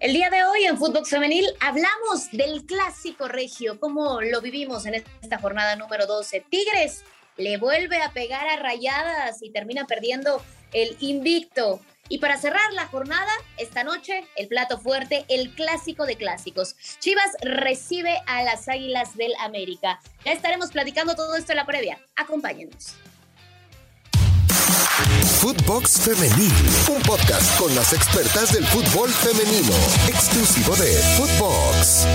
El día de hoy en Fútbol Femenil hablamos del clásico regio, cómo lo vivimos en esta jornada número 12. Tigres le vuelve a pegar a rayadas y termina perdiendo el invicto. Y para cerrar la jornada, esta noche, el plato fuerte, el clásico de clásicos. Chivas recibe a las Águilas del América. Ya estaremos platicando todo esto en la previa. Acompáñenos. Footbox Femenil, un podcast con las expertas del fútbol femenino, exclusivo de Footbox.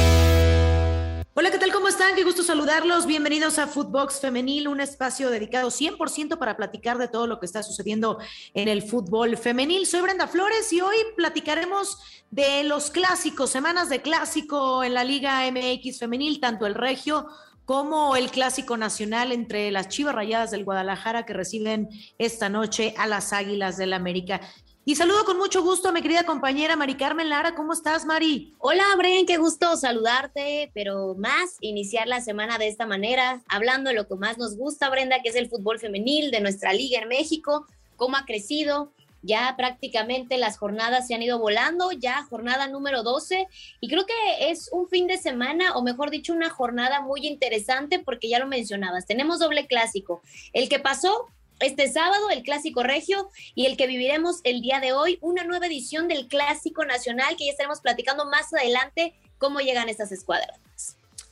Hola, ¿qué tal? ¿Cómo están? Qué gusto saludarlos. Bienvenidos a Footbox Femenil, un espacio dedicado 100% para platicar de todo lo que está sucediendo en el fútbol femenil. Soy Brenda Flores y hoy platicaremos de los clásicos, semanas de clásico en la Liga MX Femenil, tanto el Regio como el clásico nacional entre las Chivas Rayadas del Guadalajara que reciben esta noche a las Águilas del América. Y saludo con mucho gusto a mi querida compañera Mari Carmen Lara. ¿Cómo estás, Mari? Hola, Bren, qué gusto saludarte, pero más iniciar la semana de esta manera, hablando de lo que más nos gusta, Brenda, que es el fútbol femenil de nuestra liga en México, cómo ha crecido, ya prácticamente las jornadas se han ido volando, ya jornada número 12 y creo que es un fin de semana o mejor dicho una jornada muy interesante porque ya lo mencionabas, tenemos doble clásico, el que pasó este sábado, el Clásico Regio y el que viviremos el día de hoy, una nueva edición del Clásico Nacional que ya estaremos platicando más adelante cómo llegan estas escuadras.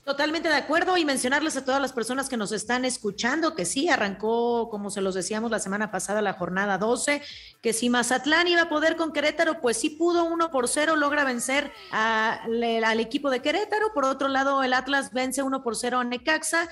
Totalmente de acuerdo y mencionarles a todas las personas que nos están escuchando que sí, arrancó, como se los decíamos la semana pasada, la jornada 12, que si Mazatlán iba a poder con Querétaro, pues sí pudo uno por cero, logra vencer al equipo de Querétaro. Por otro lado, el Atlas vence uno por cero a Necaxa.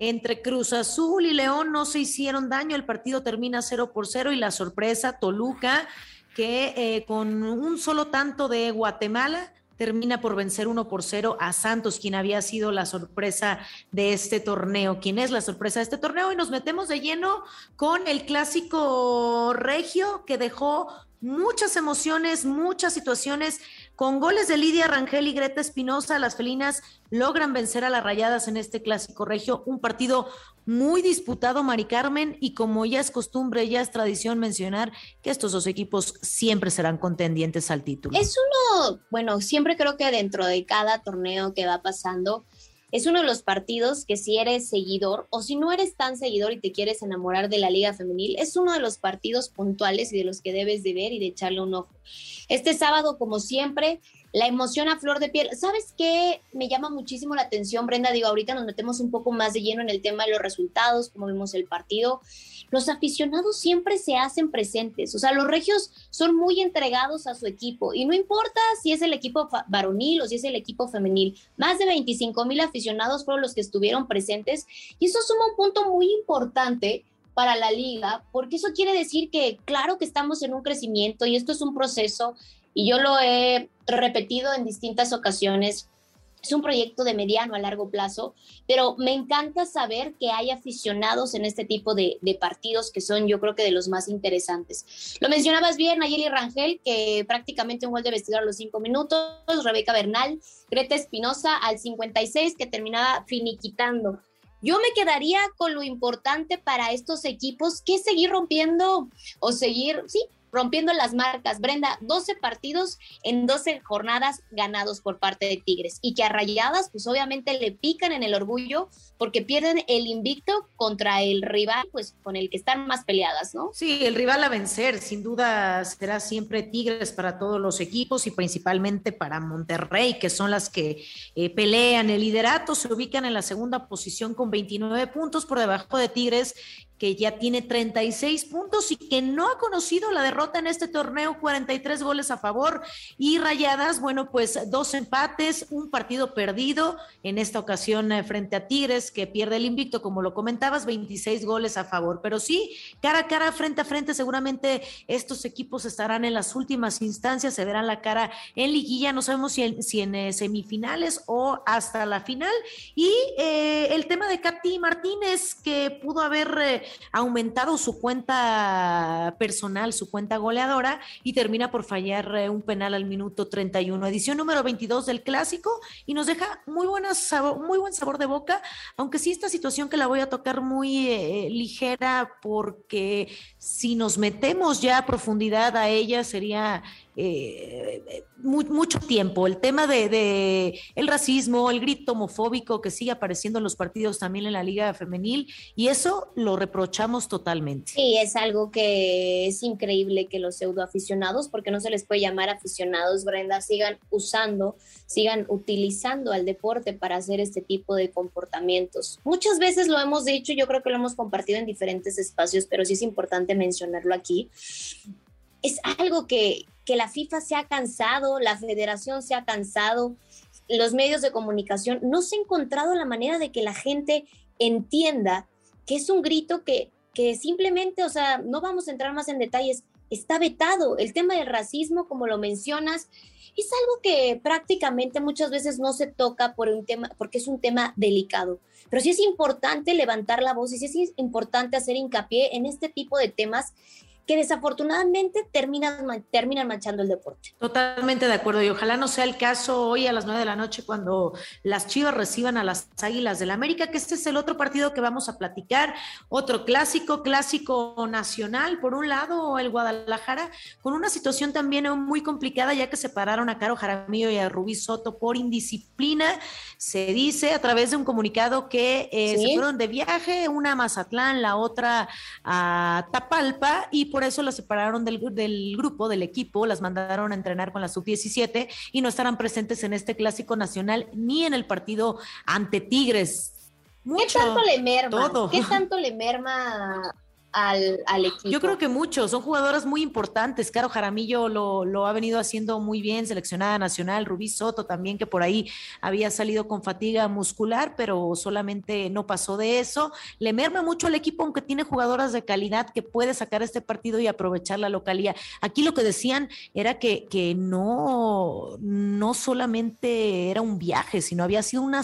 Entre Cruz Azul y León no se hicieron daño, el partido termina cero por cero y la sorpresa, Toluca, que eh, con un solo tanto de Guatemala termina por vencer uno por cero a Santos, quien había sido la sorpresa de este torneo. ¿Quién es la sorpresa de este torneo? Y nos metemos de lleno con el clásico regio que dejó muchas emociones, muchas situaciones. Con goles de Lidia Rangel y Greta Espinosa, las felinas logran vencer a las rayadas en este clásico regio. Un partido muy disputado, Mari Carmen, y como ya es costumbre, ya es tradición mencionar que estos dos equipos siempre serán contendientes al título. Es uno, bueno, siempre creo que dentro de cada torneo que va pasando, es uno de los partidos que si eres seguidor o si no eres tan seguidor y te quieres enamorar de la liga femenil, es uno de los partidos puntuales y de los que debes de ver y de echarle un ojo. Este sábado, como siempre, la emoción a flor de piel. ¿Sabes qué me llama muchísimo la atención, Brenda? Digo, ahorita nos metemos un poco más de lleno en el tema de los resultados, como vimos el partido. Los aficionados siempre se hacen presentes, o sea, los regios son muy entregados a su equipo y no importa si es el equipo varonil o si es el equipo femenil, más de 25 mil aficionados fueron los que estuvieron presentes y eso suma un punto muy importante para la liga, porque eso quiere decir que claro que estamos en un crecimiento y esto es un proceso y yo lo he repetido en distintas ocasiones. Es un proyecto de mediano a largo plazo, pero me encanta saber que hay aficionados en este tipo de, partidos que son yo creo que de los más interesantes. Lo mencionabas bien, Nayeli Rangel, que prácticamente un gol de vestidor a los cinco minutos, Rebeca Bernal, Greta Espinosa al 56 que terminaba finiquitando. Yo me quedaría con lo importante para estos equipos, que es seguir rompiendo o seguir, sí, rompiendo las marcas. Brenda, 12 partidos en 12 jornadas ganados por parte de Tigres y que a Rayadas pues obviamente le pican en el orgullo porque pierden el invicto contra el rival pues con el que están más peleadas, ¿no? Sí, el rival a vencer, sin duda será siempre Tigres para todos los equipos y principalmente para Monterrey, que son las que eh, pelean el liderato, se ubican en la segunda posición con 29 puntos por debajo de Tigres que ya tiene 36 puntos y que no ha conocido la derrota en este torneo, 43 goles a favor y rayadas, bueno, pues dos empates, un partido perdido en esta ocasión eh, frente a Tigres, que pierde el invicto, como lo comentabas, 26 goles a favor. Pero sí, cara a cara, frente a frente, seguramente estos equipos estarán en las últimas instancias, se verán la cara en liguilla, no sabemos si en, si en eh, semifinales o hasta la final. Y eh, el tema de Katy Martínez, que pudo haber aumentado su cuenta personal, su cuenta goleadora, y termina por fallar eh, un penal al minuto 31. Edición número 22 del clásico y nos deja muy, muy buen sabor de boca, aunque sí esta situación que la voy a tocar muy eh, ligera porque si nos metemos ya a profundidad a ella sería eh, mucho tiempo. El tema de, el racismo, el grito homofóbico que sigue apareciendo en los partidos también en la Liga Femenil, y eso lo reprochamos totalmente. Sí, es algo que es increíble que los pseudoaficionados, porque no se les puede llamar aficionados, Brenda, sigan usando, sigan utilizando al deporte para hacer este tipo de comportamientos. Muchas veces lo hemos dicho, yo creo que lo hemos compartido en diferentes espacios, pero sí es importante mencionarlo aquí. Es algo que, que la FIFA se ha cansado, la federación se ha cansado, los medios de comunicación, no se ha encontrado la manera de que la gente entienda que es un grito que, que simplemente, o sea, no vamos a entrar más en detalles, está vetado. El tema del racismo, como lo mencionas, es algo que prácticamente muchas veces no se toca por un tema, porque es un tema delicado. Pero sí es importante levantar la voz y sí es importante hacer hincapié en este tipo de temas que desafortunadamente terminan, terminan manchando el deporte. Totalmente de acuerdo y ojalá no sea el caso hoy a las nueve de la noche cuando las Chivas reciban a las Águilas del la América, que este es el otro partido que vamos a platicar, otro clásico, clásico nacional, por un lado el Guadalajara, con una situación también muy complicada ya que separaron a Caro Jaramillo y a Rubí Soto por indisciplina, se dice a través de un comunicado que eh, se fueron de viaje, una a Mazatlán, la otra a Tapalpa y por eso las separaron del, del grupo, del equipo, las mandaron a entrenar con la sub-17 y no estarán presentes en este clásico nacional ni en el partido ante Tigres. ¿Qué tanto le merma? ¿Qué tanto le merma al, equipo. Yo creo que muchos, son jugadoras muy importantes. Caro Jaramillo lo, lo, ha venido haciendo muy bien, seleccionada nacional, Rubí Soto también, que por ahí había salido con fatiga muscular, pero solamente no pasó de eso. Le merma mucho al equipo, aunque tiene jugadoras de calidad que puede sacar este partido y aprovechar la localía. Aquí lo que decían era que, que no, no solamente era un viaje, sino había sido una,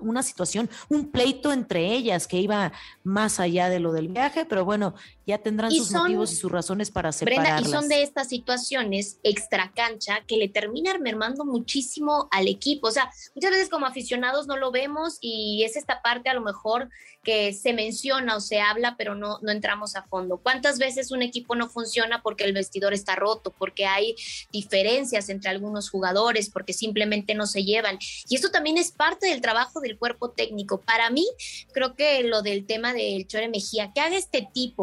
una situación, un pleito entre ellas que iba más allá de lo del viaje, pero bueno, ya tendrán sus motivos y sus razones para separarlas. Brenda, y son de estas situaciones extra cancha que le terminan mermando muchísimo al equipo. O sea, muchas veces como aficionados no lo vemos y es esta parte a lo mejor que se menciona o se habla, pero no, no entramos a fondo. ¿Cuántas veces un equipo no funciona porque el vestidor está roto, porque hay diferencias entre algunos jugadores, porque simplemente no se llevan? Y esto también es parte del trabajo del cuerpo técnico. Para mí, creo que lo del tema del Chore Mejía, que haga este tipo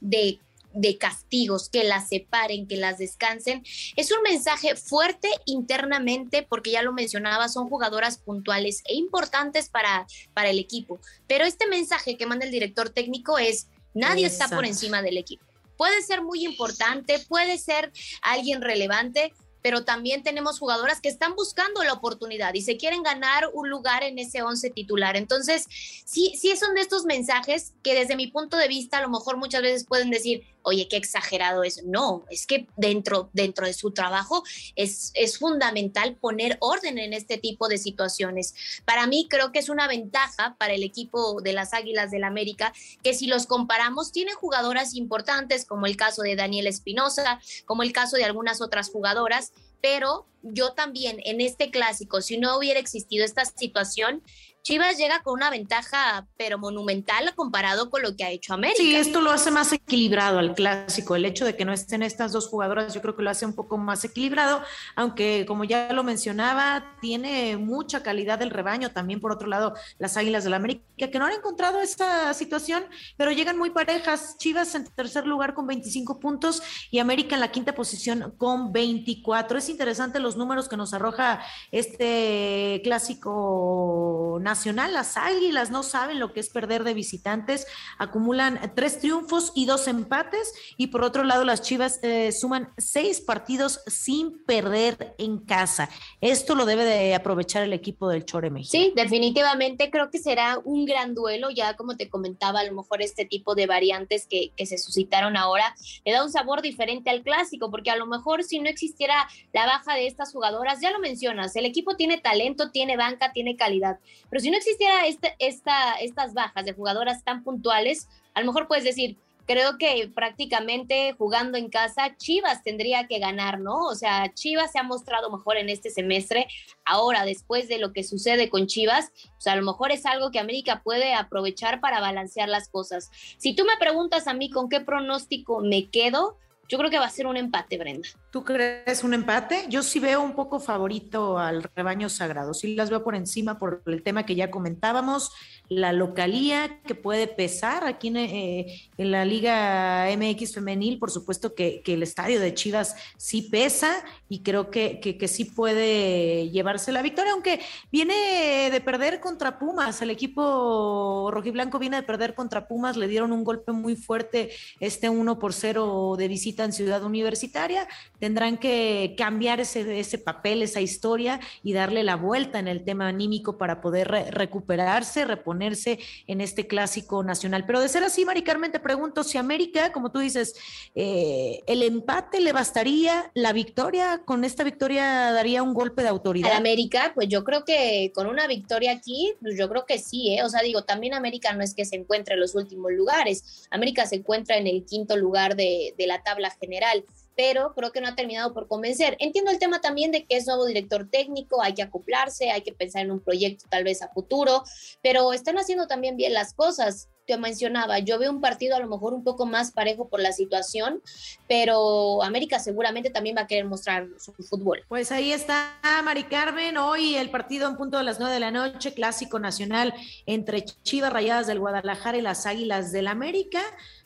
de de castigos, que las separen, que las descansen. Es un mensaje fuerte internamente porque ya lo mencionaba, son jugadoras puntuales e importantes para, para el equipo. Pero este mensaje que manda el director técnico es, nadie está por encima del equipo. Puede ser muy importante, puede ser alguien relevante, pero también tenemos jugadoras que están buscando la oportunidad y se quieren ganar un lugar en ese once titular. Entonces, sí, sí son de estos mensajes que desde mi punto de vista a lo mejor muchas veces pueden decir, oye, qué exagerado es. No, es que dentro, dentro de su trabajo es, es fundamental poner orden en este tipo de situaciones. Para mí creo que es una ventaja para el equipo de las Águilas del América que si los comparamos tienen jugadoras importantes como el caso de Daniel Espinosa, como el caso de algunas otras jugadoras, pero yo también en este clásico, si no hubiera existido esta situación, Chivas llega con una ventaja, pero monumental comparado con lo que ha hecho América. Sí, esto lo hace más equilibrado al clásico. El hecho de que no estén estas dos jugadoras, yo creo que lo hace un poco más equilibrado, aunque como ya lo mencionaba, tiene mucha calidad el rebaño. También, por otro lado, las Águilas del la América, que no han encontrado esta situación, pero llegan muy parejas. Chivas en tercer lugar con 25 puntos y América en la quinta posición con 24. Es interesante los números que nos arroja este clásico nacional Nacional, las Águilas no saben lo que es perder de visitantes, acumulan tres triunfos y dos empates y por otro lado las Chivas eh, suman seis partidos sin perder en casa. Esto lo debe de aprovechar el equipo del Chore México. Sí, definitivamente creo que será un gran duelo, ya como te comentaba, a lo mejor este tipo de variantes que, que se suscitaron ahora le da un sabor diferente al clásico, porque a lo mejor si no existiera la baja de estas jugadoras, ya lo mencionas, el equipo tiene talento, tiene banca, tiene calidad, pero si no existiera este, esta, estas bajas de jugadoras tan puntuales, a lo mejor puedes decir, creo que prácticamente jugando en casa, Chivas tendría que ganar, ¿no? O sea, Chivas se ha mostrado mejor en este semestre. Ahora, después de lo que sucede con Chivas, pues a lo mejor es algo que América puede aprovechar para balancear las cosas. Si tú me preguntas a mí con qué pronóstico me quedo, yo creo que va a ser un empate, Brenda. ¿Tú crees un empate? Yo sí veo un poco favorito al rebaño sagrado. Sí las veo por encima por el tema que ya comentábamos, la localía que puede pesar aquí en, eh, la Liga MX femenil. Por supuesto que, el estadio de Chivas sí pesa y creo que, que, sí puede llevarse la victoria, aunque viene de perder contra Pumas. El equipo rojiblanco viene de perder contra Pumas. Le dieron un golpe muy fuerte este 1 por 0 de visita en Ciudad Universitaria tendrán que cambiar ese, ese papel, esa historia y darle la vuelta en el tema anímico para poder recuperarse, reponerse en este clásico nacional. Pero de ser así, Mari Carmen, te pregunto si América, como tú dices, eh, el empate le bastaría, la victoria, con esta victoria daría un golpe de autoridad. A América, pues yo creo que con una victoria aquí, pues yo creo que sí, ¿eh? o sea, digo, también América no es que se encuentre en los últimos lugares, América se encuentra en el quinto lugar de, de la tabla general pero creo que no ha terminado por convencer. Entiendo el tema también de que es nuevo director técnico, hay que acoplarse, hay que pensar en un proyecto tal vez a futuro, pero están haciendo también bien las cosas. Te mencionaba, yo veo un partido a lo mejor un poco más parejo por la situación, pero América seguramente también va a querer mostrar su fútbol. Pues ahí está Mari Carmen, hoy el partido en punto de las nueve de la noche, clásico nacional entre Chivas Rayadas del Guadalajara y las Águilas del América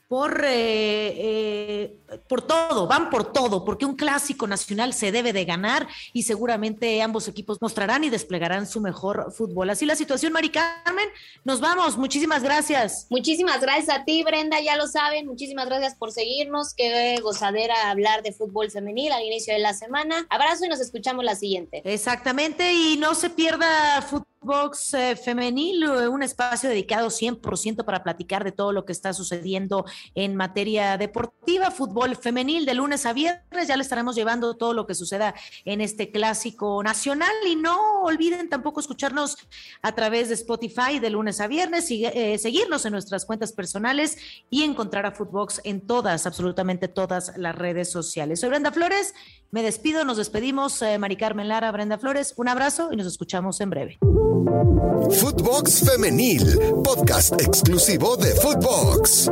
por, eh, eh, por todo, van por todo, porque un clásico nacional se debe de ganar y seguramente ambos equipos mostrarán y desplegarán su mejor fútbol. Así la situación, Mari Carmen, nos vamos, muchísimas gracias. Muchísimas gracias a ti, Brenda, ya lo saben, muchísimas gracias por seguirnos, qué gozadera hablar de fútbol femenil al inicio de la semana. Abrazo y nos escuchamos la siguiente. Exactamente, y no se pierda fútbol Box eh, Femenil, eh, un espacio dedicado 100% para platicar de todo lo que está sucediendo en materia deportiva, fútbol femenil de lunes a viernes. Ya le estaremos llevando todo lo que suceda en este clásico nacional y no olviden tampoco escucharnos a través de Spotify de lunes a viernes, y, eh, seguirnos en nuestras cuentas personales y encontrar a Footbox en todas, absolutamente todas las redes sociales. Soy Brenda Flores, me despido, nos despedimos, Mari Carmen Lara, Brenda Flores, un abrazo y nos escuchamos en breve. Footbox Femenil, podcast exclusivo de Footbox.